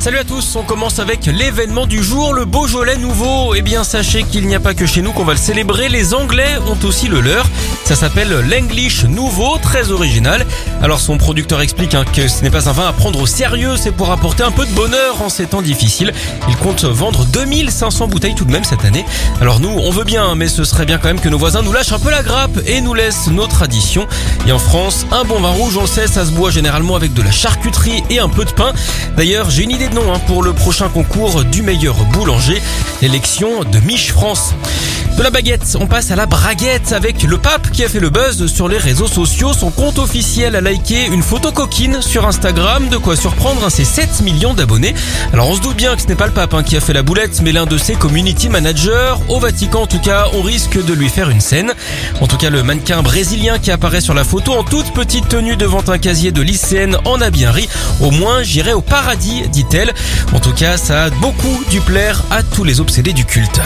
Salut à tous, on commence avec l'événement du jour, le Beaujolais nouveau. Eh bien sachez qu'il n'y a pas que chez nous qu'on va le célébrer, les Anglais ont aussi le leur. Ça s'appelle l'English Nouveau, très original. Alors son producteur explique hein, que ce n'est pas un vin à prendre au sérieux, c'est pour apporter un peu de bonheur en ces temps difficiles. Il compte vendre 2500 bouteilles tout de même cette année. Alors nous, on veut bien, mais ce serait bien quand même que nos voisins nous lâchent un peu la grappe et nous laissent nos traditions. Et en France, un bon vin rouge, on le sait, ça se boit généralement avec de la charcuterie et un peu de pain. D'ailleurs, j'ai une idée de nom hein, pour le prochain concours du meilleur boulanger, l'élection de Mich France. De la baguette, on passe à la braguette avec le pape qui a fait le buzz sur les réseaux sociaux. Son compte officiel a liké une photo coquine sur Instagram, de quoi surprendre ses 7 millions d'abonnés. Alors on se doute bien que ce n'est pas le pape hein, qui a fait la boulette, mais l'un de ses community managers. Au Vatican en tout cas, on risque de lui faire une scène. En tout cas, le mannequin brésilien qui apparaît sur la photo en toute petite tenue devant un casier de lycéenne en a bien ri. Au moins, j'irai au paradis, dit-elle. En tout cas, ça a beaucoup dû plaire à tous les obsédés du culte.